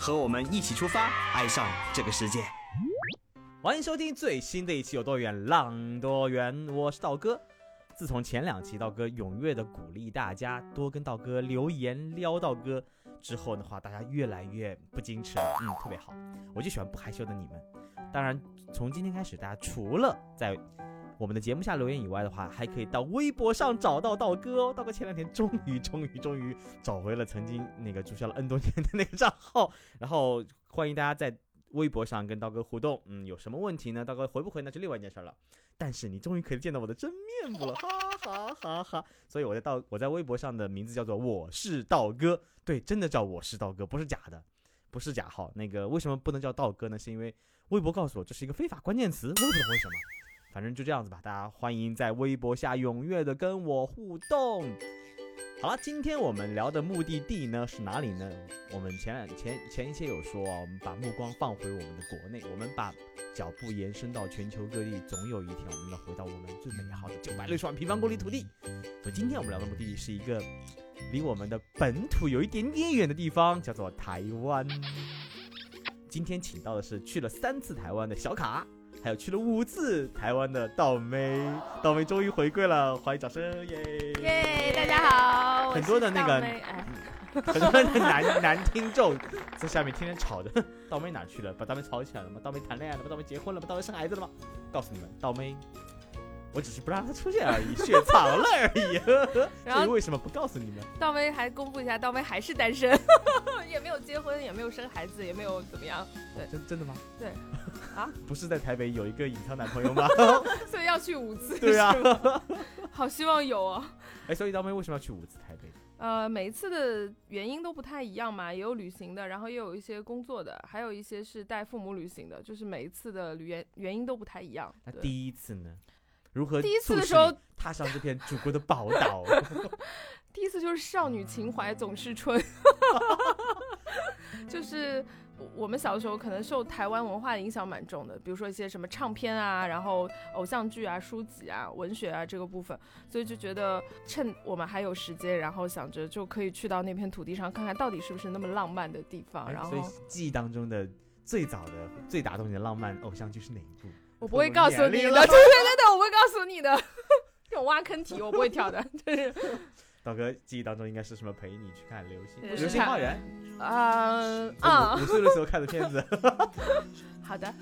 和我们一起出发，爱上这个世界。欢迎收听最新的一期《有多远浪多远》，我是道哥。自从前两期道哥踊跃的鼓励大家多跟道哥留言撩道哥之后的话，大家越来越不矜持了，嗯，特别好。我就喜欢不害羞的你们。当然，从今天开始，大家除了在我们的节目下留言以外的话，还可以到微博上找到道哥哦。道哥前两天终于、终于、终于找回了曾经那个注销了 N 多年的那个账号，然后欢迎大家在微博上跟道哥互动。嗯，有什么问题呢？道哥回不回那就另外一件事儿了。但是你终于可以见到我的真面目了，哈哈哈哈！所以我在道我在微博上的名字叫做我是道哥，对，真的叫我是道哥，不是假的，不是假号。那个为什么不能叫道哥呢？是因为微博告诉我这是一个非法关键词，我也不懂为什么。反正就这样子吧，大家欢迎在微博下踊跃的跟我互动。好了，今天我们聊的目的地呢是哪里呢？我们前两前前一些有说啊，我们把目光放回我们的国内，我们把脚步延伸到全球各地，总有一天我们要回到我们最美好的九百六十万平方公里土地。所以今天我们聊的目的地是一个离我们的本土有一点点远的地方，叫做台湾。今天请到的是去了三次台湾的小卡。还有去了五次台湾的倒霉，倒霉终于回归了，欢迎掌声，耶耶！大家好，很多的那个，很多的男 男听众在下面天天吵着，倒霉哪去了？把倒霉吵起来了吗？倒霉谈恋爱了吗？倒霉结婚了吗？倒霉生孩子了吗？告诉你们，倒妹。我只是不让他出现而已，雪藏了而已。然后为什么不告诉你们？道威还公布一下，道威还是单身，也没有结婚，也没有生孩子，也没有怎么样。对，真真的吗？对，啊，不是在台北有一个隐藏男朋友吗？所以要去五次。对啊，好希望有哦。哎，所以道威为什么要去五次台北？呃，每一次的原因都不太一样嘛，也有旅行的，然后也有一些工作的，还有一些是带父母旅行的，就是每一次的旅原原因都不太一样。那第一次呢？如何第一次的时候踏上这片祖国的宝岛？第一次就是少女情怀总是春 就是我们小的时候可能受台湾文化影响蛮重的，比如说一些什么唱片啊，然后偶像剧啊、书籍啊、文学啊这个部分，所以就觉得趁我们还有时间，然后想着就可以去到那片土地上看看到底是不是那么浪漫的地方。然后，所以记忆当中的最早的、最打动你的浪漫偶像剧是哪一部？我不会告诉你的，我会告诉你的，这种挖坑题我不会跳的。就是，道哥记忆当中应该是什么？陪你去看流星，流星花园。啊啊！五岁的时候看的片子。好的。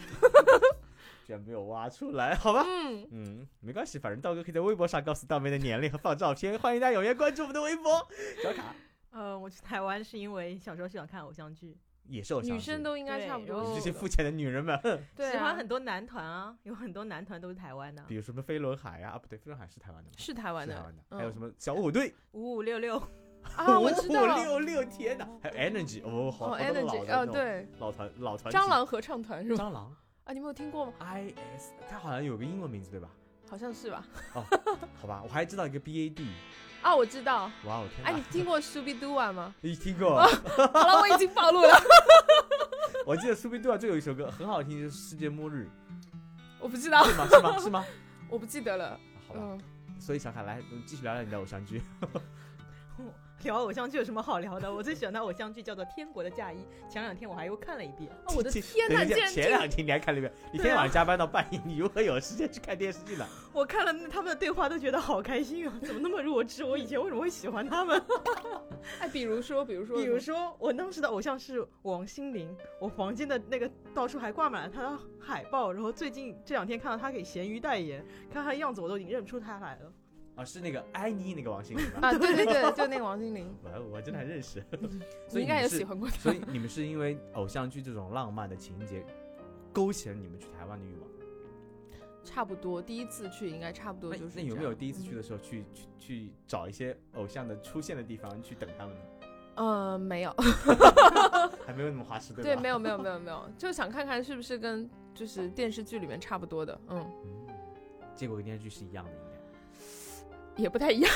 居然没有挖出来，好吧。嗯嗯，没关系，反正道哥可以在微博上告诉道妹的年龄和放照片，欢迎大家踊跃关注我们的微博。小卡。呃，我去台湾是因为小时候喜欢看偶像剧。也是女生都应该差不多。这些肤浅的女人们，对，喜欢很多男团啊，有很多男团都是台湾的，比如什么飞轮海啊，啊不对，飞轮海是台湾的吗？是台湾的，台湾的。还有什么小虎队，五五六六啊，我知道。五五六六，天哪！还有 Energy，哦，好，Energy，哦，对，老团老团。蟑螂合唱团是吗？蟑螂啊，你没有听过吗？IS，他好像有个英文名字对吧？好像是吧？哦，好吧，我还知道一个 BAD。啊，我知道。哇，我天！哎，你听过 Subi Do 啊吗？你 听过。好了，我已经暴露了。我记得 Subi Do 最有一首歌很好听，就是《世界末日》。我不知道。是吗？是吗？是吗？我不记得了。好吧。所以小凯来继续聊聊你的偶像剧。聊偶像剧有什么好聊的？我最喜欢的偶像剧叫做《天国的嫁衣》，前两天我还又看了一遍。我的天哪！前两天你还看了一遍？你天天晚上加班到半夜，你如何有时间去看电视剧呢？我看了他们的对话，都觉得好开心啊！怎么那么弱智？我以前为什么会喜欢他们？哎，比如说，比如说，比如说，我当时的偶像是王心凌，我房间的那个到处还挂满了她的海报。然后最近这两天看到她给咸鱼代言，看她的样子，我都已经认不出她来了。啊，是那个爱你那个王心凌啊，对对对，就那个王心凌。我我真的还认识，所以应该也喜欢过他。所以你们是因为偶像剧这种浪漫的情节，勾起了你们去台湾的欲望？差不多，第一次去应该差不多就是。那有没有第一次去的时候去去去找一些偶像的出现的地方去等他们呢？嗯，没有，还没有那么花痴，对对，吧？没有没有没有没有，就想看看是不是跟就是电视剧里面差不多的，嗯，嗯，结果跟电视剧是一样的，应也不太一样。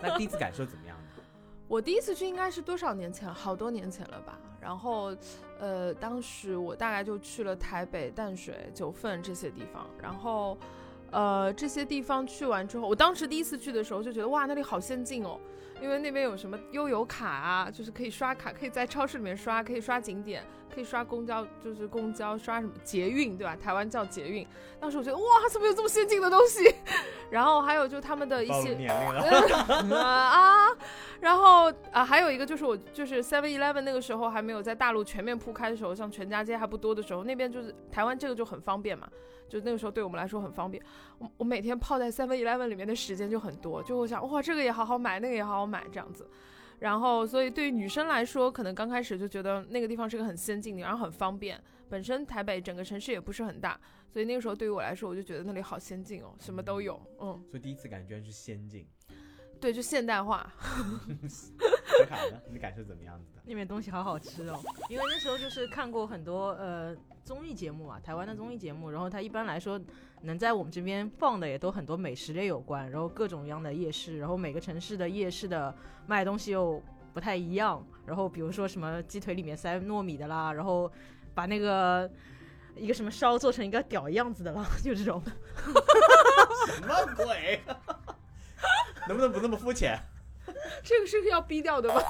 该。那第一次感受怎么样呢？我第一次去应该是多少年前？好多年前了吧。然后，呃，当时我大概就去了台北、淡水、九份这些地方。然后，呃，这些地方去完之后，我当时第一次去的时候就觉得哇，那里好先进哦，因为那边有什么悠游卡啊，就是可以刷卡，可以在超市里面刷，可以刷景点，可以刷公交，就是公交刷什么捷运，对吧？台湾叫捷运。当时我觉得哇，怎么有这么先进的东西？然后还有就他们的一些。年龄了。啊，然后啊，还有一个就是我就是 Seven Eleven 那个时候还没有在大陆全面铺开的时候，像全家街还不多的时候，那边就是台湾这个就很方便嘛，就那个时候对我们来说很方便。我我每天泡在 Seven Eleven 里面的时间就很多，就会想哇，这个也好好买，那个也好好买这样子。然后，所以对于女生来说，可能刚开始就觉得那个地方是个很先进的，然后很方便。本身台北整个城市也不是很大，所以那个时候对于我来说，我就觉得那里好先进哦，什么都有。嗯，所以第一次感觉是先进。对，就现代化。小卡呢？你的感受怎么样子的？那边东西好好吃哦，因为那时候就是看过很多呃综艺节目啊，台湾的综艺节目，然后它一般来说能在我们这边放的也都很多美食类有关，然后各种各样的夜市，然后每个城市的夜市的卖东西又不太一样，然后比如说什么鸡腿里面塞糯米的啦，然后把那个一个什么烧做成一个屌样子的啦，就这种。什么鬼？能不能不那么肤浅？这个是要逼掉的吧？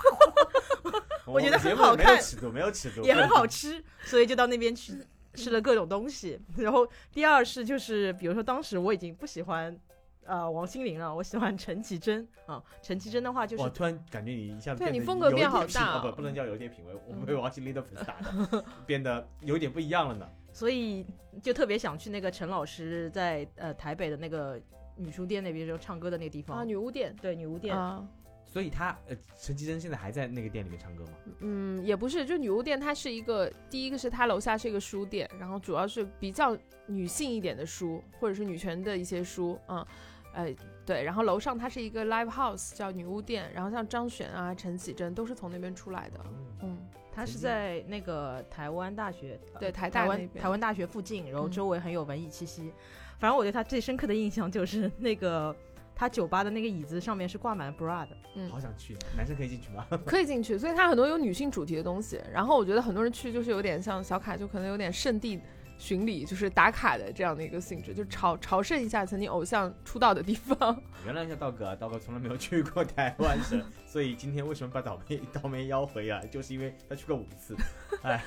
我觉得好看没有尺度，没有尺度，也很好吃，所以就到那边去吃了各种东西。然后第二是就是，比如说当时我已经不喜欢呃王心凌了，我喜欢陈绮贞啊。陈绮贞的话就是我突然感觉你一下子变得对你风格变好大哦哦不，不能叫有点品味，我们被王心凌的粉丝打的，变得有点不一样了呢。所以就特别想去那个陈老师在呃台北的那个女书店那边就唱歌的那个地方。啊，女巫店对女巫店，啊，所以他呃，陈绮贞现在还在那个店里面唱歌吗？嗯，也不是，就女巫店它是一个，第一个是它楼下是一个书店，然后主要是比较女性一点的书，或者是女权的一些书，嗯，呃，对，然后楼上它是一个 live house 叫女巫店，然后像张悬啊、陈绮贞都是从那边出来的，嗯，她是在那个台湾大学，呃对台大台湾台湾大学附近，然后嗯。周围很有文艺气息。反正我对他最深刻的印象就是那个他酒吧的那个椅子上面是挂满了 bra 的。嗯好想去，男生可以进去吗？可以进去，所以他很多有女性主题的东西。然后我觉得很多人去就是有点像小卡，就可能有点圣地巡礼，就是打卡的这样的一个性质，就朝朝圣一下曾经偶像出道的地方。原谅一下道哥，啊，道哥从来没有去过台湾省，所以今天为什么把倒霉倒霉邀回啊，就是因为他去过五次，哎，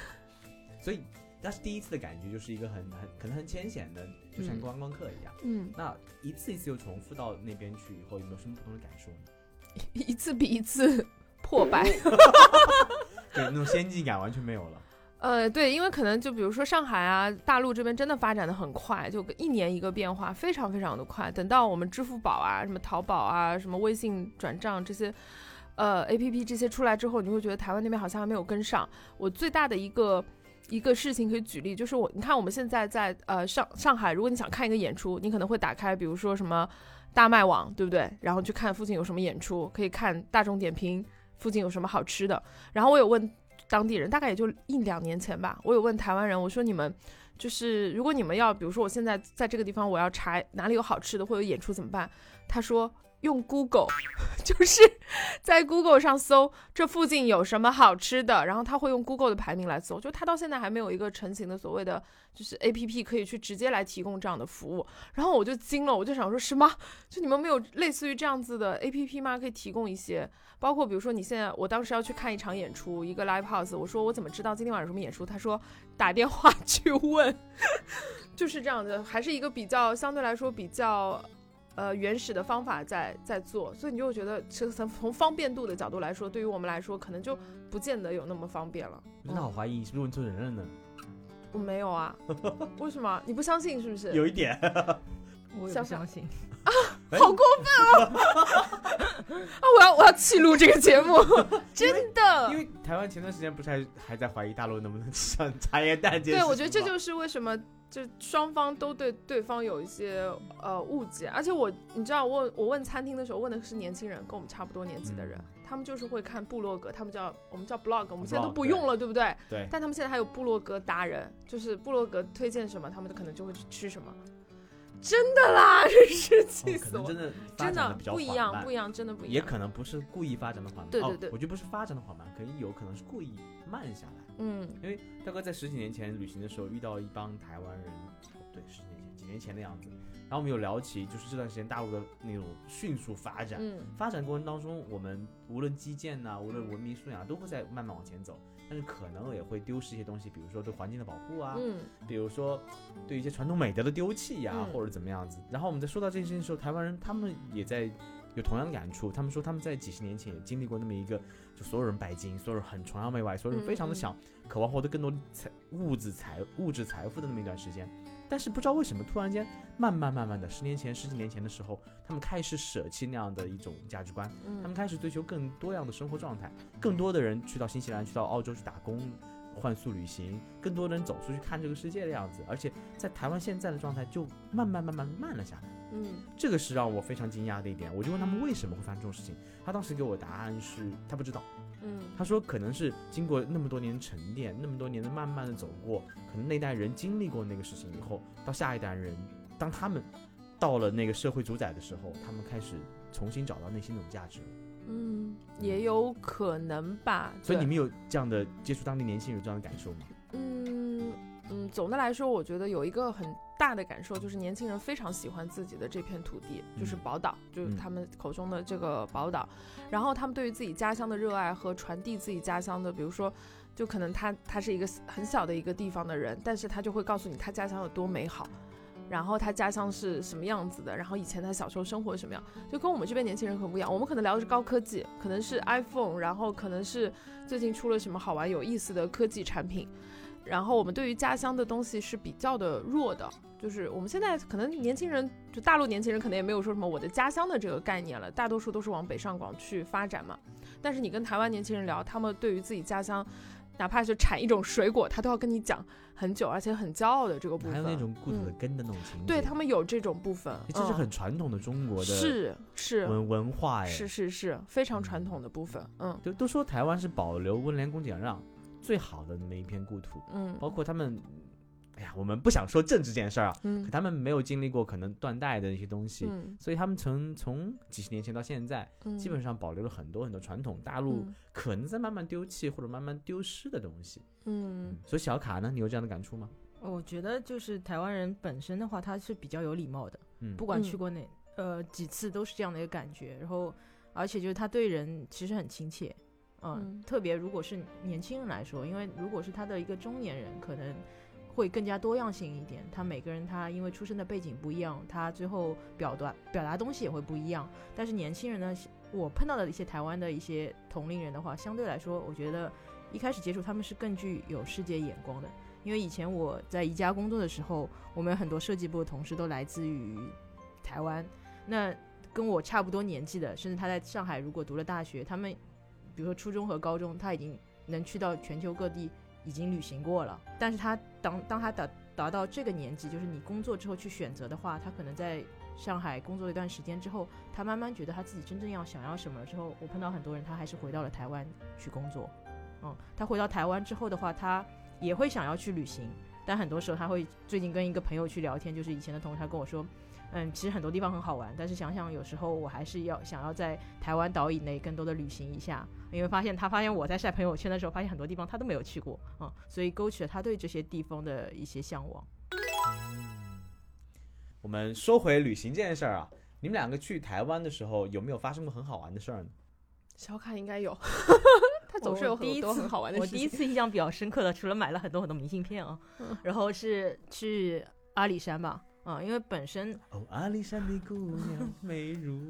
所以但是第一次的感觉就是一个很很可能很浅显的，就像嗯观光客一样。嗯，那一次一次又重复到那边去以后，有没有什么不同的感受呢？一次比一次破败。对，那种先进感完全没有了。呃，对，因为可能就比如说上海啊，大陆这边真的发展的很快，就一年一个变化，非常非常的快。等到我们支付宝啊、什么淘宝啊、什么微信转账这些，呃，A P P 这些出来之后，你会觉得台湾那边好像还没有跟上。我最大的一个一个事情可以举例，就是我，你看我们现在在呃上上海，如果你想看一个演出，你可能会打开，比如说什么大麦网，对不对？然后去看附近有什么演出，可以看大众点评附近有什么好吃的。然后我有问当地人，大概也就一两年前吧，我有问台湾人，我说你们就是如果你们要，比如说我现在在这个地方，我要查哪里有好吃的或者演出怎么办？他说用 Google，就是在 Google 上搜这附近有什么好吃的，然后他会用 Google 的排名来搜，就他到现在还没有一个成型的所谓的就是 A P P 可以去直接来提供这样的服务，然后我就惊了，我就想说什么？就你们没有类似于这样子的 A P P 吗？可以提供一些？包括比如说你现在，我当时要去看一场演出，一个 live house，我说我怎么知道今天晚上有什么演出？他说打电话去问，就是这样的，还是一个比较相对来说比较呃原始的方法在在做，所以你就会觉得，其实从从方便度的角度来说，对于我们来说，可能就不见得有那么方便了。那我真的好怀疑你是不是问错人了呢？我没有啊，为什么？你不相信是不是？有一点，我相信啊。好过分哦！啊，我要我要弃录这个节目，真的。因为台湾前段时间不是还还在怀疑大陆能不能上茶叶蛋这件事对，我觉得这就是为什么就双方都对对方有一些呃误解，而且我你知道我我问餐厅的时候问的是年轻人，跟我们差不多年纪的人，他们就是会看部落格，他们叫我们叫 blog，我们现在都不用了，对不对？对，但他们现在还有部落格达人，就是部落格推荐什么，他们可能就会去吃什么。真的啦，真是气死我！能真的真的不一样，不一样，真的不一样。也可能不是故意发展的缓慢，对对对哦，我觉得不是发展的缓慢，可能有可能是故意慢下来。嗯。因为大哥在十几年前旅行的时候遇到一帮台湾人，对，十几年前、几年前的样子，然后我们有聊起，就是这段时间大陆的那种迅速发展，嗯。发展过程当中，我们无论基建呐、无论文明素养，都会在慢慢往前走，但是可能也会丢失一些东西，比如说对环境的保护啊，嗯比如说对一些传统美德的丢弃呀、嗯或者怎么样子。然后我们在说到这件事情的时候，台湾人他们也在有同样的感触，他们说他们在几十年前也经历过那么一个，就所有人拜金，所有人很崇洋媚外，所有人非常的想、渴望获得更多财物质财物质财富的那么一段时间。但是不知道为什么，突然间慢慢慢慢的，十年前、十几年前的时候，他们开始舍弃那样的一种价值观，他们嗯开始追求更多样的生活状态，更多的人去到新西兰、去到澳洲去打工、换速旅行，更多的人走出去看这个世界的样子。而且在台湾现在的状态就慢慢慢慢慢了下来，嗯这个是让我非常惊讶的一点。我就问他们为什么会发生这种事情，他当时给我答案是他不知道，嗯他说可能是经过那么多年沉淀，那么多年的慢慢的走过，可能那代人经历过那个事情以后，到下一代人，当他们到了那个社会主宰的时候，他们开始重新找到内心那种价值了。嗯，也有可能吧。所以你们有这样的接触当地年轻人有这样的感受吗？嗯嗯，总的来说，我觉得有一个很大的感受，就是年轻人非常喜欢自己的这片土地，就是嗯宝岛，就是嗯他们口中的这个宝岛。然后他们对于自己家乡的热爱和传递自己家乡的，比如说，就可能他他是一个很小的一个地方的人，但是他就会告诉你他家乡有多美好。然后他家乡是什么样子的，然后以前他小时候生活什么样，就跟我们这边年轻人很不一样。我们可能聊的是高科技，可能是 iPhone，然后可能是最近出了什么好玩有意思的科技产品，然后我们对于家乡的东西是比较的弱的，就是我们现在可能年轻人，就大陆年轻人可能也没有说什么我的家乡的这个概念了，大多数都是往北上广去发展嘛。但是你跟台湾年轻人聊，他们对于自己家乡，哪怕是产一种水果，他都要跟你讲很久，而且很骄傲的这个部分。还有那种故土的嗯根的那种情节，对他们有这种部分，这是嗯。很传统的中国的是是文文化哎，是是是非常传统的部分，嗯。都都说台湾是保留温良恭俭让最好的那么一片故土，嗯。包括他们，哎呀，我们不想说政治这件事儿啊，嗯可嗯他们没有经历过可能断代的一些东西，嗯所以他们从从几十年前到现在，嗯，基本上保留了很多很多传统大陆嗯可能在慢慢丢弃或者慢慢丢失的东西。嗯所以小卡呢，你有这样的感触吗？我觉得就是台湾人本身的话，他是比较有礼貌的，嗯，不管嗯去过哪、呃几次都是这样的一个感觉。然后，而且就是他对人其实很亲切，嗯，嗯特别如果是年轻人来说，因为如果是他的一个中年人，可能会更加多样性一点。他每个人他因为出生的背景不一样，他最后表达表达东西也会不一样。但是年轻人呢，我碰到的一些台湾的一些同龄人的话，相对来说，我觉得一开始接触他们是更具有世界眼光的。因为以前我在宜家工作的时候，我们很多设计部的同事都来自于台湾，那跟我差不多年纪的，甚至他在上海如果读了大学，他们比如说初中和高中，他已经能去到全球各地，已经旅行过了。但是他当当他达达到这个年纪，就是你工作之后去选择的话，他可能在上海工作一段时间之后，他慢慢觉得他自己真正要想要什么了之后，我碰到很多人，他还是回到了台湾去工作。嗯，他回到台湾之后的话，他也会想要去旅行，但很多时候他会最近跟一个朋友去聊天，就是以前的同事，他跟我说，嗯，其实很多地方很好玩，但是想想有时候我还是要想要在台湾岛以内更多的旅行一下，因为发现他发现我在晒朋友圈的时候，发现很多地方他都没有去过，嗯，所以勾起了他对这些地方的一些向往。我们说回旅行这件事儿啊，你们两个去台湾的时候有没有发生过很好玩的事儿呢？小卡应该有，他总是有很多我第一次很好玩的事情。我第一次印象比较深刻的，除了买了很多很多明信片啊，嗯然后是去阿里山吧，啊、因为本身哦，阿里山的姑娘 美如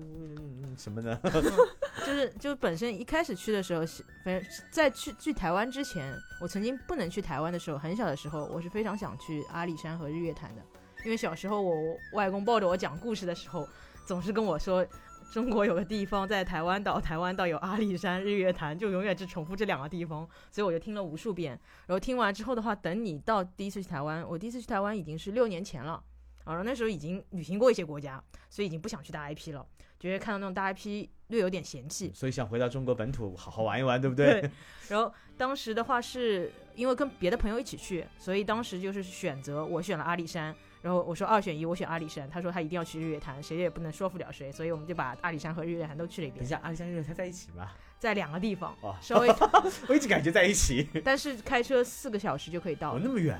什么呢？就是就是本身一开始去的时候是，反正在去去台湾之前，我曾经不能去台湾的时候，很小的时候，我是非常想去阿里山和日月潭的，因为小时候我外公抱着我讲故事的时候，总是跟我说。中国有个地方在台湾岛，台湾岛有阿里山、日月潭，就永远只重复这两个地方，所以我就听了无数遍。然后听完之后的话，等你到第一次去台湾，我第一次去台湾已经是六年前了，然后那时候已经旅行过一些国家，所以已经不想去大 IP 了，觉得看到那种大 IP 略有点嫌弃。所以想回到中国本土好好玩一玩，对不对？对然后当时的话是因为跟别的朋友一起去，所以当时就是选择我选了阿里山。然后我说二选一，我选阿里山。他说他一定要去日月潭，谁也不能说服了谁，所以我们就把阿里山和日月潭都去了一遍。等一下，阿里山、日月潭在一起吗？在两个地方，哦、稍微。我一直感觉在一起，但是开车四个小时就可以到。哦，那么远，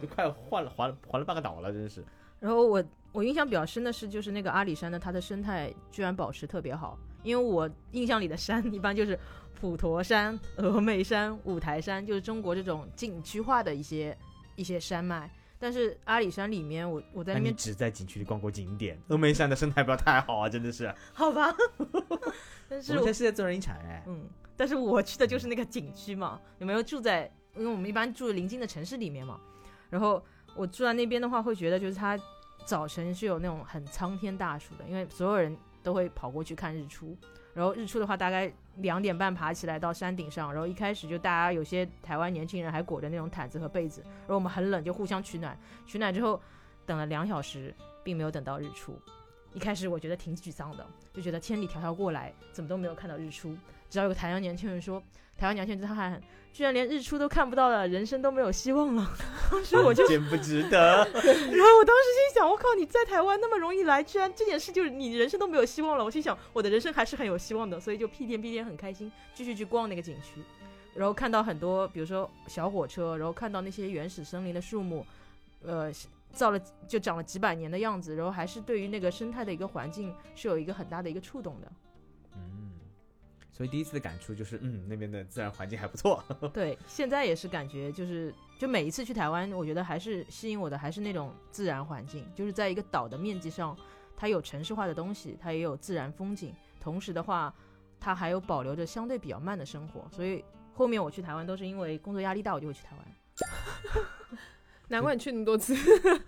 都快换了环环了半个岛了，真是。然后我我印象比较深的是，就是那个阿里山的它的生态居然保持特别好，因为我印象里的山一般就是普陀山、峨眉山、五台山，就是中国这种景区化的一些一些山脉。但是阿里山里面，我我在那边只在景区里逛过景点。峨眉山的生态不要太好啊，真的是。好吧。但是我们在世界自然遗产哎。嗯。但是我去的就是那个景区嘛，有没有住在？因为我们一般住临近的城市里面嘛。然后我住在那边的话，会觉得就是它早晨是有那种很苍天大树的，因为所有人都会跑过去看日出。然后日出的话，大概。两点半爬起来到山顶上，然后一开始就大家有些台湾年轻人还裹着那种毯子和被子，然后我们很冷就互相取暖，取暖之后等了两小时，并没有等到日出。一开始我觉得挺沮丧的，就觉得千里迢迢过来怎么都没有看到日出。直到有个台湾年轻人说。台湾年轻人他喊，居然连日出都看不到了，人生都没有希望了。当时我就简不值得。然后我当时心想，我靠，你在台湾那么容易来，居然这件事就是你人生都没有希望了。我心想，我的人生还是很有希望的，所以就屁颠屁颠很开心，继续去逛那个景区，然后看到很多，比如说小火车，然后看到那些原始森林的树木，呃，造了就长了几百年的样子，然后还是对于那个生态的一个环境是有一个很大的一个触动的。嗯所以第一次的感触就是，嗯，那边的自然环境还不错。对，现在也是感觉就是，就每一次去台湾，我觉得还是吸引我的还是那种自然环境，就是在一个岛的面积上，它有城市化的东西，它也有自然风景，同时的话，它还有保留着相对比较慢的生活。所以后面我去台湾都是因为工作压力大，我就会去台湾。难怪你去那么多次。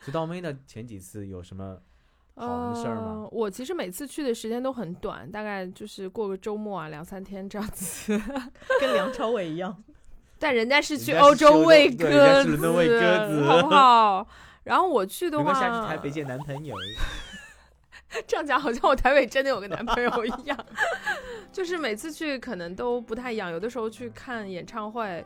知道妹的前几次有什么？好事儿吗？我其实每次去的时间都很短，大概就是过个周末啊，两三天这样子，跟梁朝伟一样。但人家是去欧洲喂鸽子，好不好？然后我去的话，下去台北见男朋友。这样讲好像我台北真的有个男朋友一样。就是每次去可能都不太一样，有的时候去看演唱会。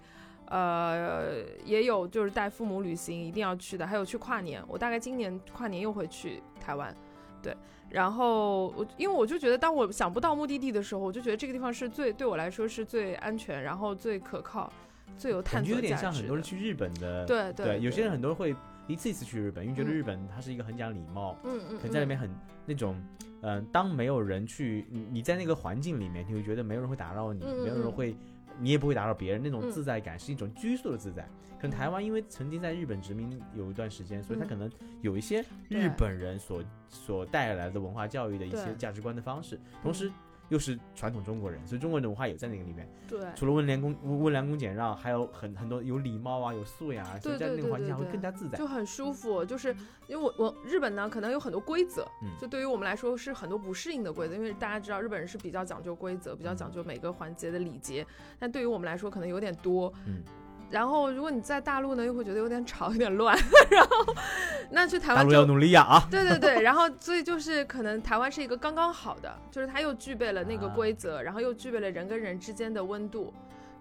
呃，也有就是带父母旅行一定要去的，还有去跨年。我大概今年跨年又会去台湾，对。然后我因为我就觉得，当我想不到目的地的时候，我就觉得这个地方是最对我来说是最安全，然后最可靠，最有探索价值。有点像很多人去日本的，对对。有些人很多人会一次一次去日本，因为觉得日本它是一个很讲礼貌，嗯嗯，可在里面很那种，嗯，当没有人去，你在那个环境里面，你会觉得没有人会打扰你，没有人会。你也不会打扰别人，那种自在感是一种拘束的自在。可能台湾因为曾经在日本殖民有一段时间，所以他可能有一些日本人所所带来的文化教育的一些价值观的方式，同时。又是传统中国人，所以中国人的文化也在那个里面。对，除了温良恭温良恭俭让，还有很很多有礼貌啊，有素养啊，所以在那个环境下会更加自在，就很舒服。就是因为我我日本呢，可能有很多规则，就对于我们来说是很多不适应的规则，因为大家知道日本人是比较讲究规则，比较讲究每个环节的礼节，但对于我们来说可能有点多。嗯。然后，如果你在大陆呢，又会觉得有点吵，有点乱。然后，那去台湾就要努力呀啊！对对对，然后所以就是可能台湾是一个刚刚好的，就是它又具备了那个规则，然后又具备了人跟人之间的温度。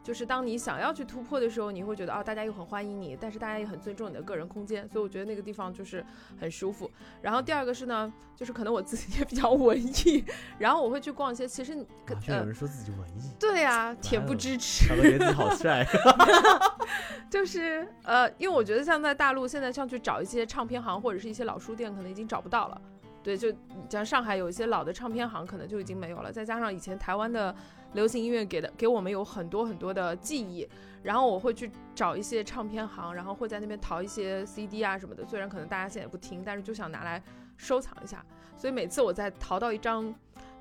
就是当你想要去突破的时候，你会觉得哦，大家又很欢迎你，但是大家也很尊重你的个人空间，所以我觉得那个地方就是很舒服。然后第二个是呢，就是可能我自己也比较文艺，然后我会去逛一些，其实有人说自己文艺，对呀，恬不知耻，觉得好帅，就是呃，因为我觉得像在大陆现在像去找一些唱片行或者是一些老书店，可能已经找不到了。对，就像上海有一些老的唱片行，可能就已经没有了。再加上以前台湾的流行音乐给的给我们有很多很多的记忆，然后我会去找一些唱片行，然后会在那边淘一些 CD 啊什么的。虽然可能大家现在也不听，但是就想拿来收藏一下。所以每次我在淘到一张。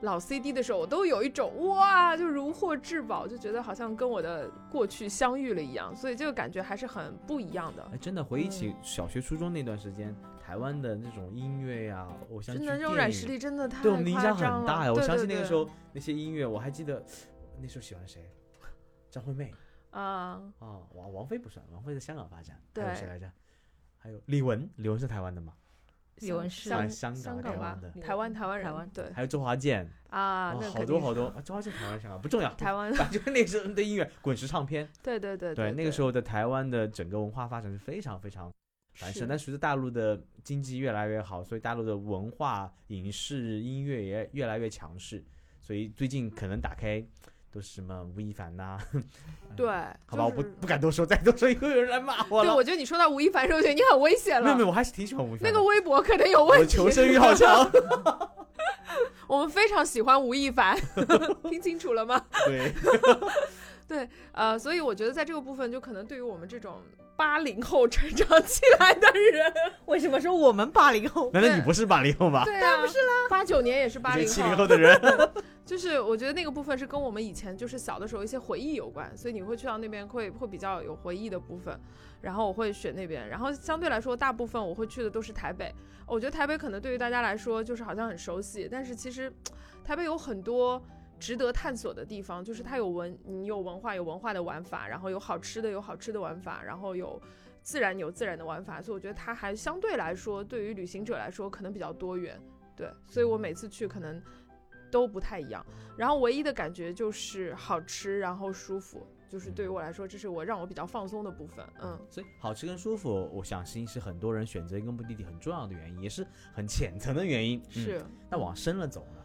老 CD 的时候，我都有一种哇，就如获至宝，就觉得好像跟我的过去相遇了一样，所以这个感觉还是很不一样的。哎，真的回忆起小学、初中那段时间，台湾的那种音乐呀，偶像剧、真的这种软实力真的太对我们的影响很大呀。我相信那个时候那些音乐，我还记得那时候喜欢谁，张惠妹啊啊，王王菲不算，王菲在香港发展。对，还有谁来着？还有李玟，李玟是台湾的吗？李玟是香香港香港吧台湾的，台湾台湾人台湾对还有周华健，啊，好多好多，啊 周华健台湾香港不重要，台湾反正那时候的音乐滚石唱片，对对对对那个时候候的台湾的整个文化发展是非常非常但随着大陆的经济越来越好，所以大陆的文化、影视、音乐也越来越强势，所以最近可能打开都是什么吴亦凡呐、对，好吧，我不就是不敢多说，再多说又有人来骂我了对，我觉得你说到吴亦凡的时候，我觉得你很危险了没有没。有，我还是挺喜欢吴亦凡的。那个微博可能有问题。求生欲好强。我们非常喜欢吴亦凡，听清楚了吗？对，呃，所以我觉得在这个部分，就可能对于我们这种八零后成长起来的人，为什么说我们八零后？难道你不是八零后吗？对啊，不是啦，八九年也是八零七零后的人，就是我觉得那个部分是跟我们以前就是小的时候一些回忆有关，所以你会去到那边会会比较有回忆的部分，然后我会选那边，然后相对来说大部分我会去的都是台北，我觉得台北可能对于大家来说就是好像很熟悉，但是其实台北有很多。值得探索的地方就是它有文，你有文化有文化的玩法，然后有好吃的有好吃的玩法，然后有自然有自然的玩法，所以我觉得它还相对来说对于旅行者来说可能比较多元，对，所以我每次去可能都不太一样。然后唯一的感觉就是好吃，然后舒服，就是对于我来说，这是我让我比较放松的部分。嗯，所以好吃跟舒服，我相信是很多人选择一个目的地很重要的原因，也是很浅层的原因。嗯是，那往深了走呢？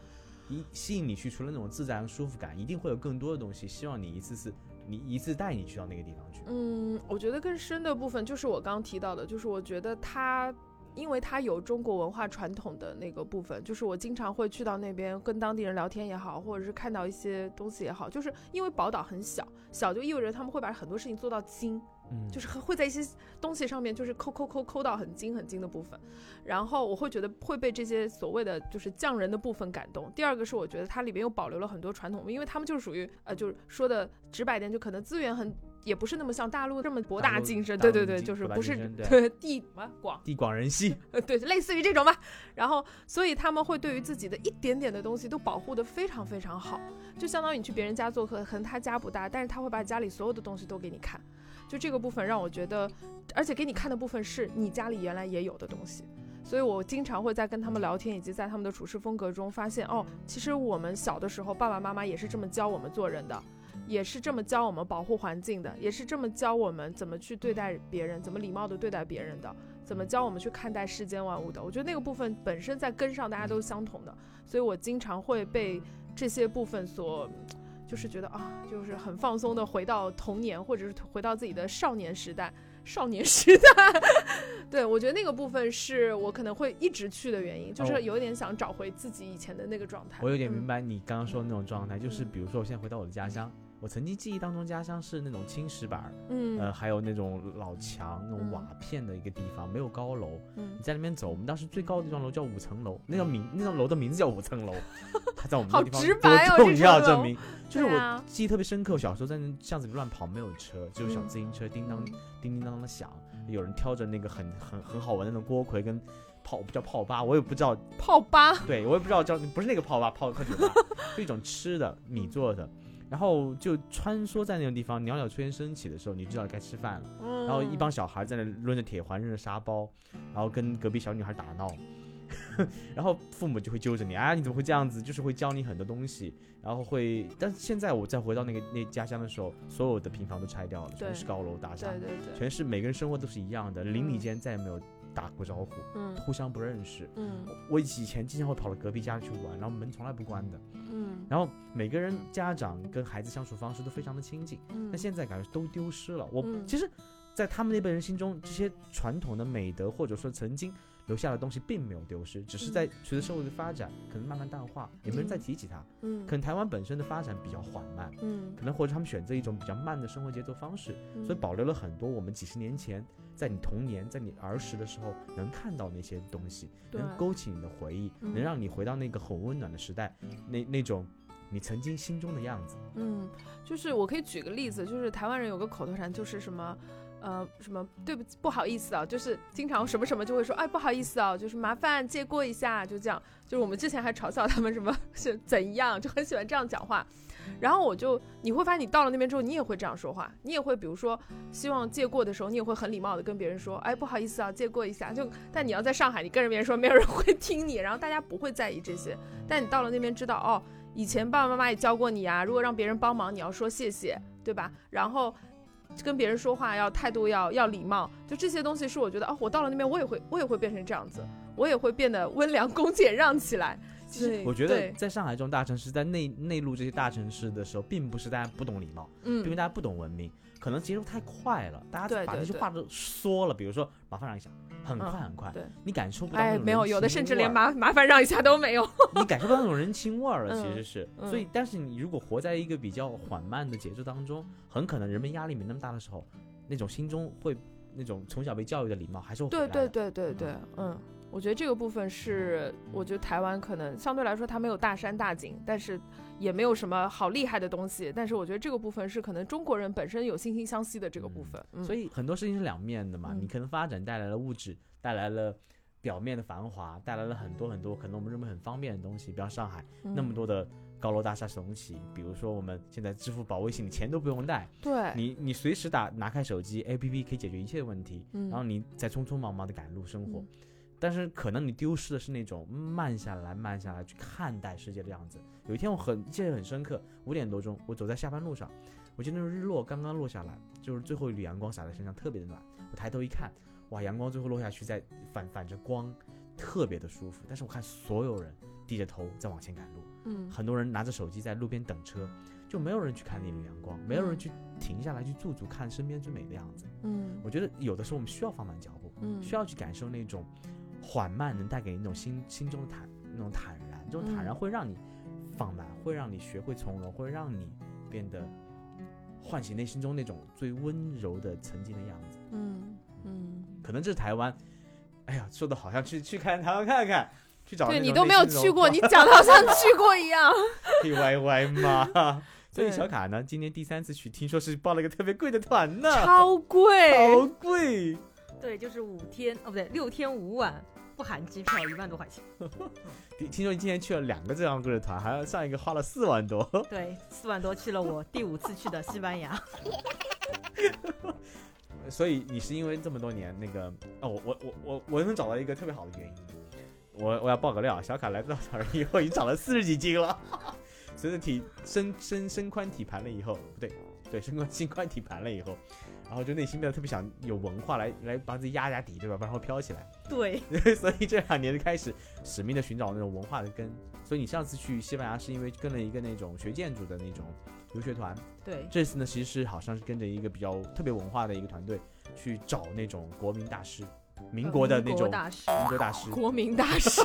一吸引你去，除了那种自然舒服感，一定会有更多的东西，希望你一次次，你一次带你去到那个地方去。嗯，我觉得更深的部分就是我刚刚提到的，就是我觉得它。因为它有中国文化传统的那个部分，就是我经常会去到那边跟当地人聊天也好，或者是看到一些东西也好，就是因为宝岛很小，小就意味着他们会把很多事情做到精，嗯，就是会会在一些东西上面就是抠抠抠抠到很精很精的部分，然后我会觉得会被这些所谓的就是匠人的部分感动。第二个是我觉得它里边又保留了很多传统，因为他们就是属于呃就是说的直白点，就可能资源很也不是那么像大陆这么博大精深，对对对，就是不是对对地什么广地广人稀，呃，对，类似于这种吧。然后，所以他们会对于自己的一点点的东西都保护的非常非常好，就相当于你去别人家做客，可能他家不大，但是他会把家里所有的东西都给你看。就这个部分让我觉得，而且给你看的部分是你家里原来也有的东西。所以我经常会在跟他们聊天，以及在他们的处事风格中发现，哦，其实我们小的时候爸爸妈妈也是这么教我们做人的。也是这么教我们保护环境的，也是这么教我们怎么去对待别人，怎么礼貌的对待别人的，怎么教我们去看待世间万物的。我觉得那个部分本身在根上大家都相同的，所以我经常会被这些部分所，就是觉得啊，就是很放松的回到童年，或者是回到自己的少年时代。少年时代，对我觉得那个部分是我可能会一直去的原因，就哦是有点想找回自己以前的那个状态。我有点嗯明白你刚刚说的那种状态，就是嗯比如说我现在回到我的家乡，我曾经记忆当中家乡是那种青石板，嗯，呃，还有那种老墙、那种嗯瓦片的一个地方，没有高楼。嗯你在那边走，我们当时最高的一幢楼叫五层楼，那个名那栋楼的名字叫五层楼，它在我们地方多重要证明。就是我记忆特别深刻，我小时候在那巷子里乱跑，没有车，只有小嗯自行车叮当叮叮当当的响，有人挑着那个很很很好玩的那种锅盔跟泡不叫泡吧，我也不知道泡吧，对，我也不知道叫不是那个泡吧，泡泡酒吧，是一种吃的米做的。然后就穿梭在那种地方，袅袅炊烟升起的时候，你知道该吃饭了。嗯然后一帮小孩在那抡着铁环，扔着沙包，然后跟隔壁小女孩打闹。然后父母就会揪着你，啊，你怎么会这样子？就是会教你很多东西，然后会。但是现在我再回到那个那家乡的时候，所有的平房都拆掉了，全是高楼大厦对，对对，全是每个人生活都是一样的，邻里间再也没有打过招呼，嗯互相不认识。嗯我以前经常会跑到隔壁家里去玩，然后门从来不关的。嗯然后每个人家长跟孩子相处方式都非常的亲近，嗯，那现在感觉都丢失了。我、嗯其实，在他们那辈人心中，这些传统的美德或者说曾经留下的东西并没有丢失，只是在随着社会的发展，可能慢慢淡化，也没人再提起它。嗯可能台湾本身的发展比较缓慢，嗯可能或者他们选择一种比较慢的生活节奏方式，嗯所以保留了很多我们几十年前在你童年、在你儿时的时候能看到那些东西，能勾起你的回忆，嗯能让你回到那个很温暖的时代，那那种你曾经心中的样子。嗯，就是我可以举个例子，就是台湾人有个口头禅，就是什么。呃，什么对不起不好意思啊，就是经常什么什么就会说，哎，不好意思啊，就是麻烦借过一下，就这样。就是我们之前还嘲笑他们什么是怎样，就很喜欢这样讲话。然后我就你会发现，你到了那边之后，你也会这样说话，你也会比如说希望借过的时候，你也会很礼貌的跟别人说，哎，不好意思啊，借过一下。就但你要在上海，你跟着别人说，没有人会听你，然后大家不会在意这些。但你到了那边，知道哦，以前爸爸妈妈也教过你啊，如果让别人帮忙，你要说谢谢，对吧？然后。跟别人说话要态度要要礼貌，就这些东西是我觉得哦，我到了那边我也会我也会变成这样子，我也会变得温良恭俭让起来。对，我觉得在上海这种大城市，在内内陆这些大城市的时候，并不是大家不懂礼貌，嗯，因为大家不懂文明，可能节奏太快了，大家把那些话都缩了。比如说麻烦让一下，很快很快，对，你感受不到。哎，没有，有的甚至连麻麻烦让一下都没有。你感受不到那种人情味儿了，其实是。所以，但是你如果活在一个比较缓慢的节奏当中，很可能人们压力没那么大的时候。那种心中会那种从小被教育的礼貌还是会对对对对对，嗯，我觉得这个部分是，我觉得台湾可能相对来说它没有大山大景，但是也没有什么好厉害的东西，但是我觉得这个部分是可能中国人本身有惺惺相惜的这个部分，所以很多事情是两面的嘛，你可能发展带来了物质，带来了表面的繁华，带来了很多很多可能我们认为很方便的东西，比方上海那么多的。高楼大厦耸起，比如说我们现在支付宝、微信，你钱都不用带，对。你，你随时打拿开手机，APP 可以解决一切问题，然后你再匆匆忙忙的赶路生活，但是可能你丢失的是那种慢下来、慢下来去看待世界的样子。有一天我很记得很深刻，五点多钟，我走在下班路上，我记得那日落刚刚落下来，就是最后一缕阳光洒在身上，特别的暖。我抬头一看，哇，阳光最后落下去，在反反着光，特别的舒服。但是我看所有人低着头在往前赶路。嗯，很多人拿着手机在路边等车，就没有人去看那缕阳光，没有人去停下来去驻足看身边最美的样子。嗯，我觉得有的时候我们需要放慢脚步，嗯，需要去感受那种缓慢能带给你那种心心中的坦那种坦然，这种坦然会让你放慢，会让你学会从容，会让你变得唤醒内心中那种最温柔的曾经的样子。嗯嗯，可能这是台湾，哎呀，说的好像去去看台湾看看。去找对你都没有去过，你讲的好像去过一样。P Y Y 嘛，所以小卡呢，今年第三次去，听说是报了一个特别贵的团呢，超贵，超贵。对，就是五天哦，不对，六天五晚，不含机票，一万多块钱。听说你今天去了两个这样贵的团，还要上一个花了四万多。对，四万多去了我第五次去的西班牙。所以你是因为这么多年那个哦，我我我我我能找到一个特别好的原因。我我要爆个料，小卡来到这儿以后已经长了四十几斤了，随着体身身身宽体盘了以后，不对，对身宽心宽体盘了以后，然后就内心变得特别想有文化来来把自己压压底，对吧？不然会飘起来。对，所以这两年就开始使命的寻找那种文化的根。所以你上次去西班牙是因为跟了一个那种学建筑的那种留学团，对。这次呢，其实是好像是跟着一个比较特别文化的一个团队去找那种国民大师。民国的那种大师，民国大师，国民大师，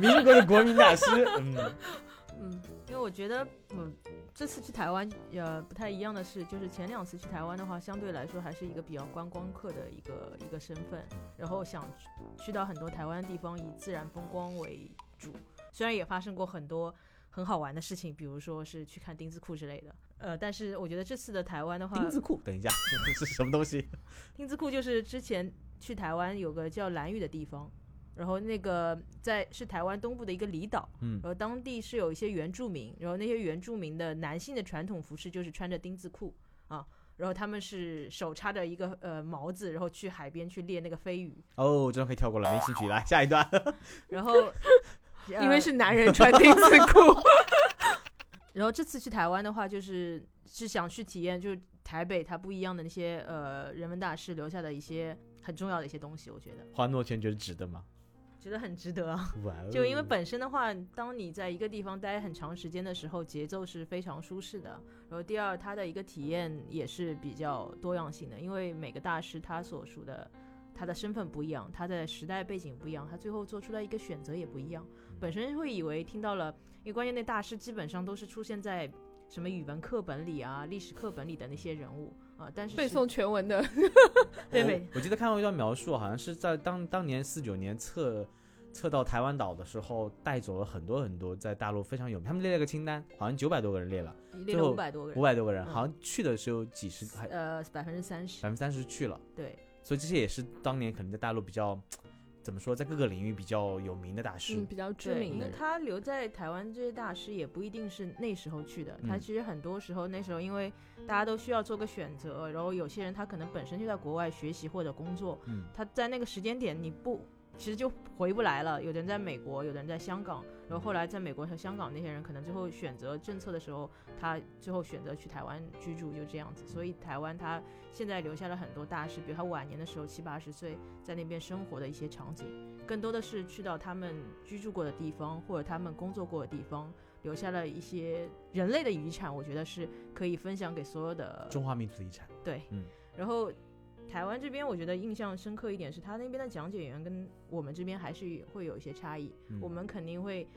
民国的国民大师。嗯嗯，因为我觉得，嗯，这次去台湾，呃，不太一样的是，就是前两次去台湾的话，相对来说还是一个比较观光客的一个一个身份，然后想去到很多台湾的地方，以自然风光为主。虽然也发生过很多很好玩的事情，比如说是去看丁字裤之类的，呃，但是我觉得这次的台湾的话，丁字裤，等一下，这是什么东西？丁字裤就是之前。去台湾有个叫蓝屿的地方，然后那个在是台湾东部的一个离岛，嗯，然后当地是有一些原住民，然后那些原住民的男性的传统服饰就是穿着丁字裤啊，然后他们是手插着一个呃毛子，然后去海边去猎那个飞鱼。哦，这段可以跳过了，没兴趣。来下一段。然后 因为是男人穿丁字裤，然后这次去台湾的话，就是是想去体验，就是台北它不一样的那些呃人文大师留下的一些。很重要的一些东西，我觉得花诺钱觉得值得吗？觉得很值得啊！就因为本身的话，当你在一个地方待很长时间的时候，节奏是非常舒适的。然后第二，它的一个体验也是比较多样性的，因为每个大师他所属的他的身份不一样，他的时代背景不一样，他最后做出来一个选择也不一样。本身会以为听到了，因为关键那大师基本上都是出现在什么语文课本里啊、历史课本里的那些人物。啊！但是背诵全文的，对对。我记得看过一段描述，好像是在当当年四九年测测到台湾岛的时候，带走了很多很多在大陆非常有名，他们列了个清单，好像九百多个人列了，列了五百多个人，五百多个人，嗯好像去的只有几十，还呃百分之三十，百分之三十去了，对，所以这些也是当年可能在大陆比较，怎么说，在各个领域比较有名的大师。嗯，比较知，名的人。他留在台湾这些大师也不一定是那时候去的，他嗯其实很多时候那时候因为大家都需要做个选择，然后有些人他可能本身就在国外学习或者工作，嗯，他在那个时间点你不。其实就回不来了。有的人在美国，有的人在香港，然后后来在美国和香港那些人可能最后选择政策的时候，他最后选择去台湾居住，就这样子。所以台湾他现在留下了很多大师，比如他晚年的时候七八十岁在那边生活的一些场景，更多的是去到他们居住过的地方或者他们工作过的地方，留下了一些人类的遗产，我觉得是可以分享给所有的中华民族的遗产。对，嗯然后台湾这边我觉得印象深刻一点是，他那边的讲解员跟我们这边还是会有一些差异。嗯我们肯定会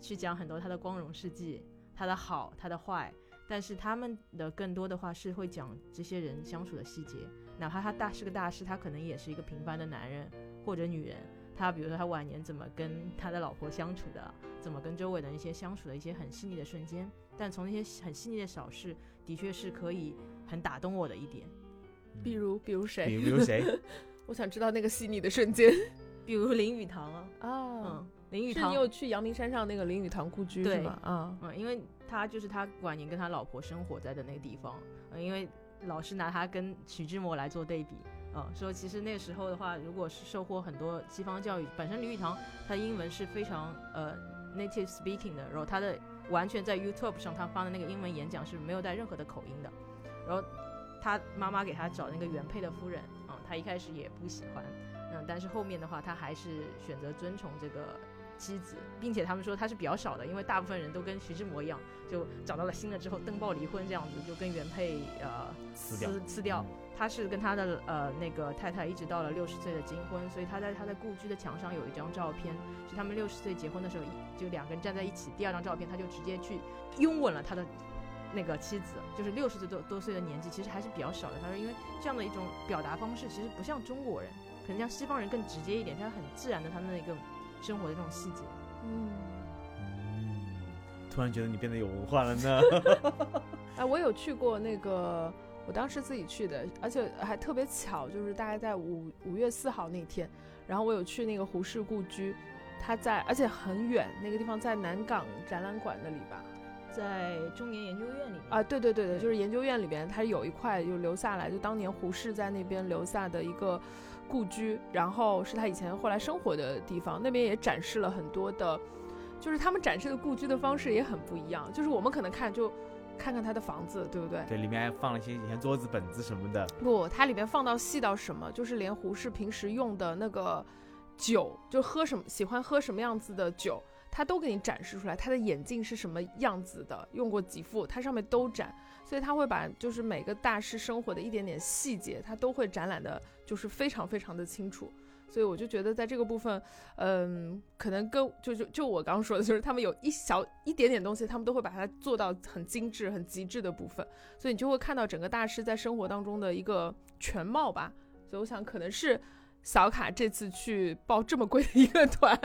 去讲很多他的光荣事迹，他的好，他的坏，但是他们的更多的话是会讲这些人相处的细节，哪怕他大是个大师，他可能也是一个平凡的男人或者女人。他比如说他晚年怎么跟他的老婆相处的，怎么跟周围的一些相处的一些很细腻的瞬间，但从那些很细腻的小事，的确是可以很打动我的一点。比如，比如比谁？如比如谁？我想知道那个细腻的瞬间 比如林语堂啊，啊嗯，。林语堂是你，有去阳明山上那个林语堂故居是对吗？啊，嗯，因为他就是他晚年跟他老婆生活在的那个地方，嗯，因为老是拿他跟徐志摩来做对比，嗯，说其实那时候的话，如果是受过很多西方教育，本身林语堂他英文是非常呃 native speaking 的，然后他的完全在 YouTube 上他发的那个英文演讲是没有带任何的口音的，然后他妈妈给他找那个原配的夫人，嗯，他一开始也不喜欢，嗯，但是后面的话他还是选择遵从这个妻子，并且他们说他是比较少的，因为大部分人都跟徐志摩一样，就找到了新的之后登报离婚这样子，就跟原配呃撕掉撕撕掉。他是跟他的呃那个太太一直到了六十岁的金婚，所以他在他的故居的墙上有一张照片，是他们六十岁结婚的时候，一就两个人站在一起。第二张照片，他就直接去拥吻了他的那个妻子，就是六十岁多多岁的年纪，其实还是比较少的。他说，因为这样的一种表达方式，其实不像中国人，可能像西方人更直接一点，他很自然的他们的一个生活的这种细节。嗯，嗯，突然觉得你变得有文化了呢。哎，我有去过那个，我当时自己去的，而且还特别巧，就是大概在五五月四号那天，然后我有去那个胡适故居，它在，而且很远，那个地方在南港展览馆那里吧。在中年研究院里面啊，对对对对，就是研究院里边，它有一块就留下来，就当年胡适在那边留下的一个故居，然后是他以前后来生活的地方，那边也展示了很多的，就是他们展示的故居的方式也很不一样，就是我们可能看就看看他的房子，对不对？对，里面还放了一些以前桌子、本子什么的。不，它里面放到细到什么，就是连胡适平时用的那个酒，就喝什么喜欢喝什么样子的酒，他都给你展示出来。他的眼镜是什么样子的，用过几副，它上面都展。所以他会把就是每个大师生活的一点点细节，他都会展览的，就是非常非常的清楚。所以我就觉得在这个部分，嗯，可能跟就就就我刚刚说的，就是他们有一小一点点东西，他们都会把它做到很精致、很极致的部分。所以你就会看到整个大师在生活当中的一个全貌吧。所以我想可能是小卡这次去报这么贵的一个团，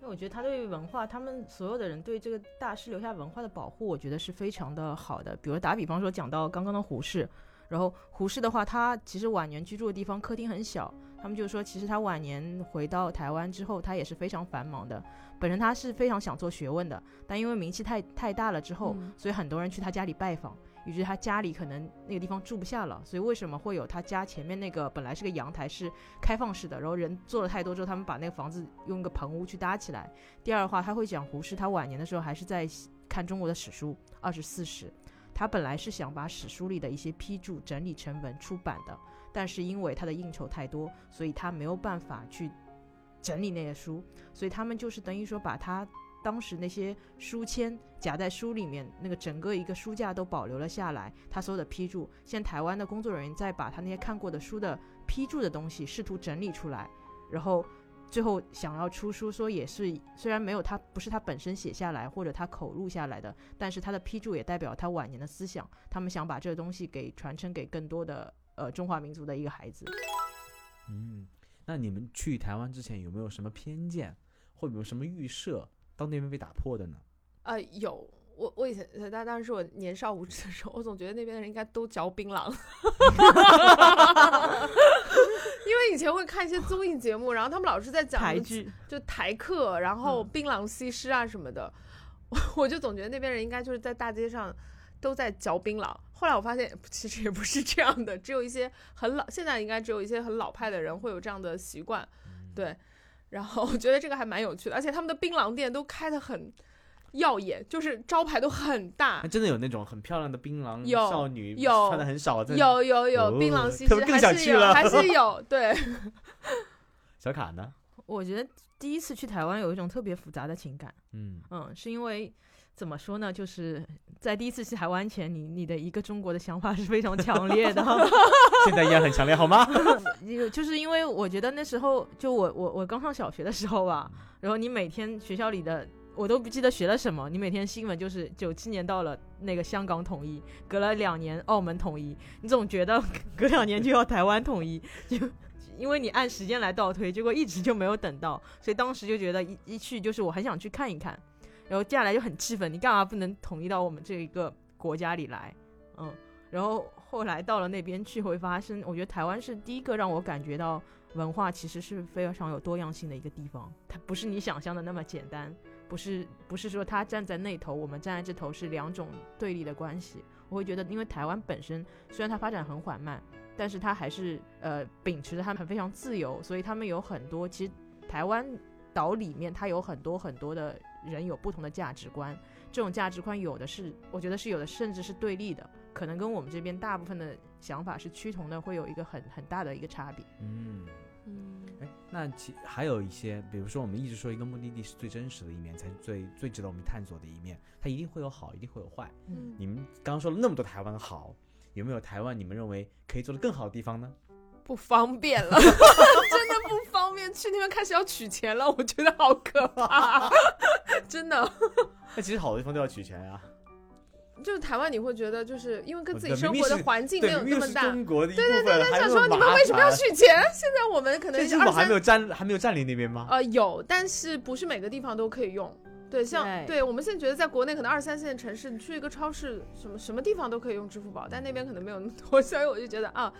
因为我觉得他对文化，他们所有的人对这个大师留下文化的保护，我觉得是非常的好的。比如打比方说，讲到刚刚的胡适，然后胡适的话，他其实晚年居住的地方客厅很小，他们就说，其实他晚年回到台湾之后，他也是非常繁忙的。本身他是非常想做学问的，但因为名气太太大了之后，嗯所以很多人去他家里拜访。于是他家里可能那个地方住不下了，所以为什么会有他家前面那个本来是个阳台是开放式的，然后人做了太多之后，他们把那个房子用一个棚屋去搭起来。第二的话，他会讲胡适，他晚年的时候还是在看中国的史书二十四史，他本来是想把史书里的一些批注整理成文出版的，但是因为他的应酬太多，所以他没有办法去整理那些书，所以他们就是等于说把他当时那些书签夹在书里面，那个整个一个书架都保留了下来，他所有的批注。现在台湾的工作人员再把他那些看过的书的批注的东西试图整理出来，然后最后想要出书，说也是虽然没有他不是他本身写下来或者他口录下来的，但是他的批注也代表他晚年的思想，他们想把这个东西给传承给更多的呃中华民族的一个孩子。嗯，那你们去台湾之前有没有什么偏见，或有什么预设，到那边被打破的呢？呃，有。我我以前，但当时我年少无知的时候，我总觉得那边的人应该都嚼槟榔，因为以前会看一些综艺节目，然后他们老是在讲台剧，就台客，然后嗯槟榔西施啊什么的，我 我就总觉得那边人应该就是在大街上都在嚼槟榔。后来我发现其实也不是这样的，只有一些很老，现在应该只有一些很老派的人会有这样的习惯，对。然后我觉得这个还蛮有趣的，而且他们的槟榔店都开得很耀眼，就是招牌都很大还，真的有那种很漂亮的槟榔有少女，有穿的很少，在有有有哦槟榔西施还是有，还是有，对。小卡呢？我觉得第一次去台湾有一种特别复杂的情感，嗯，嗯，是因为怎么说呢，就是在第一次去台湾前，你你的一个中国的想法是非常强烈的，现在依然很强烈，好吗？就是因为我觉得那时候就我我我刚上小学的时候吧，然后你每天学校里的。我都不记得学了什么，你每天新闻就是九七年到了那个香港统一，隔了两年澳门统一，你总觉得 隔两年就要台湾统一，就因为你按时间来倒推，结果一直就没有等到，所以当时就觉得一一去就是我很想去看一看，然后接下来就很气愤，你干嘛不能统一到我们这一个国家里来？嗯，然后后来到了那边去会发生，我觉得台湾是第一个让我感觉到文化其实是非常有多样性的一个地方，它不是你想象的那么简单，不是不是说他站在那头，我们站在这头是两种对立的关系。我会觉得，因为台湾本身虽然它发展很缓慢，但是它还是呃秉持着他们非常自由，所以他们有很多其实台湾岛里面它有很多很多的人有不同的价值观，这种价值观有的是我觉得是有的甚至是对立的，可能跟我们这边大部分的想法是趋同的，会有一个很很大的一个差别。嗯，嗯，哎，那其还有一些，比如说我们一直说一个目的地是最真实的一面，才是最最值得我们探索的一面，它一定会有好，一定会有坏。嗯你们刚刚说了那么多台湾好，有没有台湾你们认为可以做的更好的地方呢？不方便了，去那边开始要取钱了，我觉得好可怕，真的。那其实好多地方都要取钱啊，就是台湾，你会觉得就是因为跟自己生活的环境没，有那么大，明明是中国的一部对分，还想说你们为什么要？取钱？现在我们可能还没有占还没有占领那边吗？呃有，但是不是每个地方都可以用。对，像对对我们现在觉得在国内可能二三线城市，你去一个超市，什么什么地方都可以用支付宝，但那边可能没有那么多，所以我就觉得啊，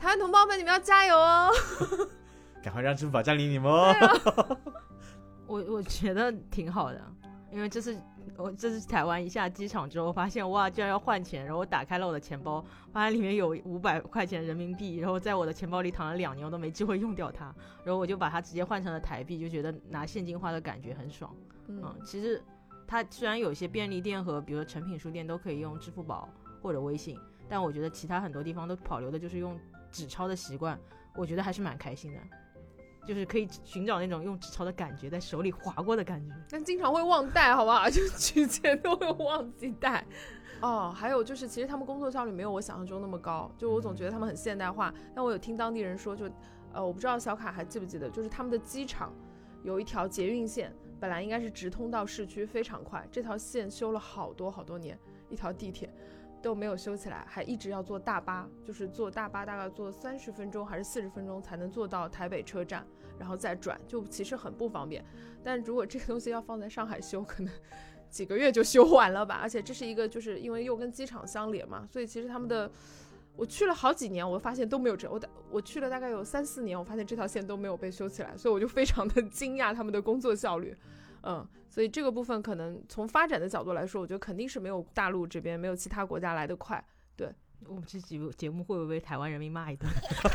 台湾同胞们，你们要加油哦！赶快让支付宝占领你们哦！我我觉得挺好的，因为这次我这次台湾一下机场之后，发现哇，居然要换钱，然后我打开了我的钱包，发现里面有五百块钱人民币，然后在我的钱包里躺了两年，我都没机会用掉它，然后我就把它直接换成了台币，就觉得拿现金花的感觉很爽。嗯嗯，其实它虽然有些便利店和比如说成品书店都可以用支付宝或者微信，但我觉得其他很多地方都保留的就是用纸钞的习惯，我觉得还是蛮开心的。就是可以寻找那种用纸钞的感觉，在手里划过的感觉。但经常会忘带，好不好？就取钱都会忘记带。哦，还有就是，其实他们工作效率没有我想象中那么高。就我总觉得他们很现代化，但我有听当地人说，就呃，我不知道小卡还记不记得，就是他们的机场有一条捷运线，本来应该是直通到市区，非常快，这条线修了好多好多年，一条地铁都没有修起来，还一直要坐大巴，就是坐大巴大概坐三十分钟还是四十分钟才能坐到台北车站，然后再转，就其实很不方便。但如果这个东西要放在上海修，可能 几个月就修完了吧。而且这是一个，就是因为又跟机场相连嘛，所以其实他们的，我去了好几年，我发现都没有这，我大我去了大概有三四年，我发现这条线都没有被修起来，所以我就非常的 惊讶他们的工作效率。嗯，所以这个部分可能从发展的角度来说，我觉得肯定是没有大陆这边没有其他国家来的快。对我们这节目节目会不会被台湾人民骂一顿？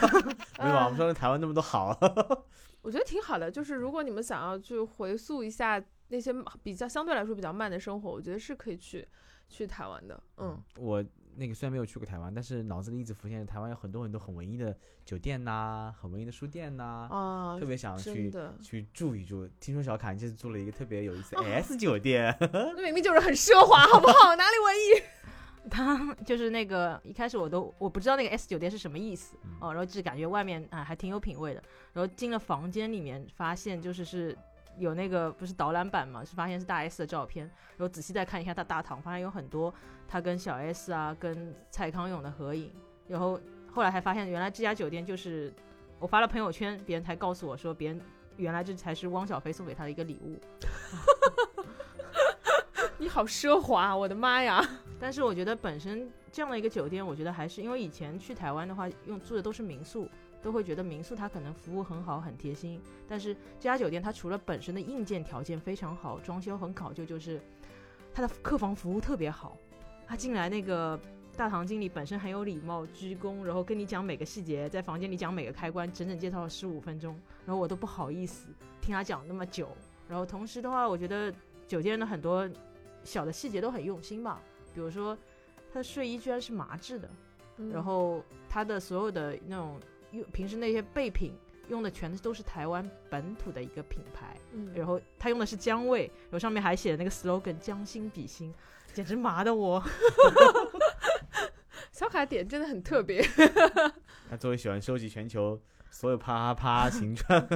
没有啊，我嗯们说台湾那么多好，我觉得挺好的，就是如果你们想要去回溯一下那些比较相对来说比较慢的生活，我觉得是可以去去台湾的。嗯，我那个虽然没有去过台湾，但是脑子里一直浮现台湾有很多很多很文艺的酒店呐、很文艺的书店呐、啊特，别想去去住一住。听说小卡你这次住了一个特别有意思的 S 酒店，那明明就是很奢华，好不好？哪里文艺？他就是那个一开始我都我不知道那个 S 酒店是什么意思嗯哦，然后只感觉外面啊还挺有品味的，然后进了房间里面发现就是是有那个不是导览版嘛，是发现是大 S 的照片，然后仔细再看一下他大堂，发现有很多他跟小 S 啊跟蔡康永的合影，然后后来还发现原来这家酒店就是我发了朋友圈，别人才告诉我说，别人原来这才是汪小菲送给他的一个礼物。你好奢华，我的妈呀！但是我觉得本身这样的一个酒店，我觉得还是因为以前去台湾的话，用住的都是民宿，都会觉得民宿它可能服务很好、很贴心。但是这家酒店它除了本身的硬件条件非常好，装修很考究，就是它的客房服务特别好。他进来那个大堂经理本身很有礼貌，鞠躬，然后跟你讲每个细节，在房间里讲每个开关，整整介绍了十五分钟，然后我都不好意思听他讲那么久。然后同时的话，我觉得酒店的很多小的细节都很用心吧，比如说他的睡衣居然是麻质的，嗯然后他的所有的那种用平时那些备品用的全都是台湾本土的一个品牌，嗯然后他用的是姜味，然后上面还写的那个 slogan“ 将心比心”，简直麻的我。小卡点真的很特别。他作为喜欢收集全球所有啪啪啪 形状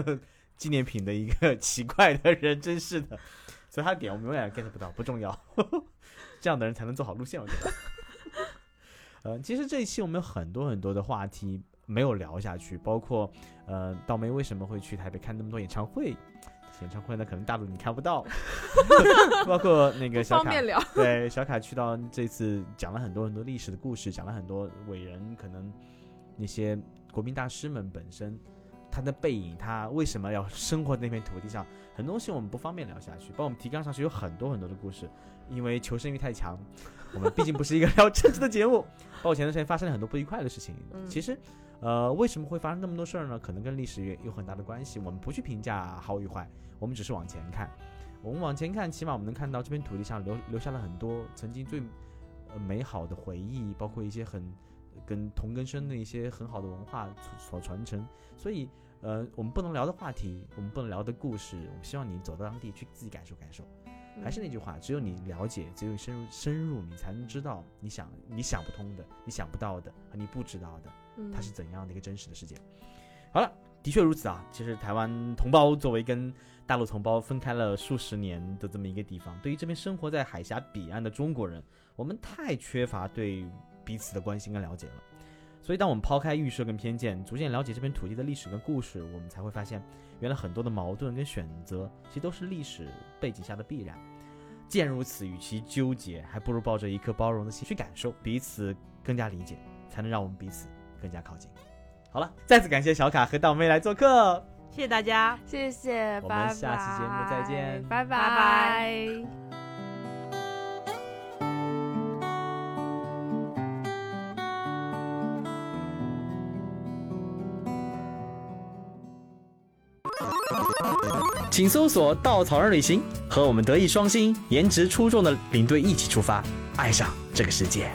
纪念品的一个 奇怪的人，真是的。所以他的点我们永远 get 不到，不重要。这样的人才能做好路线，我觉得。呃，其实这一期我们有很多很多的话题没有聊下去，包括呃，倒霉为什么会去台北看那么多演唱会？演唱会呢，可能大陆你看不到，包括那个小卡聊。对，小卡去到这次讲了很多很多历史的故事，讲了很多伟人，可能那些国民大师们本身他的背影，他为什么要生活在那片土地上，很多东西我们不方便聊下去。包括我们提纲上去有很多很多的故事，因为求生欲太强，我们毕竟不是一个聊政治的节目。包括前段时间发生了很多不愉快的事情，嗯其实。呃，为什么会发生那么多事儿呢？可能跟历史也有很大的关系。我们不去评价好与坏，我们只是往前看。我们往前看，起码我们能看到这片土地上留留下了很多曾经最呃美好的回忆，包括一些很跟同根生的一些很好的文化所所传承。所以，呃，我们不能聊的话题，我们不能聊的故事，我们希望你走到当地去自己感受感受。还是那句话，只有你了解，只有深入深入，你才能知道你想你想不通的、你想不到的和你不知道的。它是怎样的一个真实的世界。好了，的确如此啊。其实台湾同胞作为跟大陆同胞分开了数十年的这么一个地方，对于这边生活在海峡彼岸的中国人，我们太缺乏对彼此的关心跟了解了。所以，当我们抛开预设跟偏见，逐渐了解这片土地的历史跟故事，我们才会发现，原来很多的矛盾跟选择，其实都是历史背景下的必然。既然如此，与其纠结，还不如抱着一颗包容的心去感受，彼此更加理解，才能让我们彼此更加靠近。好了，再次感谢小卡和道妹来做客。谢谢大家。谢谢，我们下期节目再见拜拜拜。请搜索“稻草人旅行”，和我们德艺双馨、颜值出众的领队一起出发，爱上这个世界。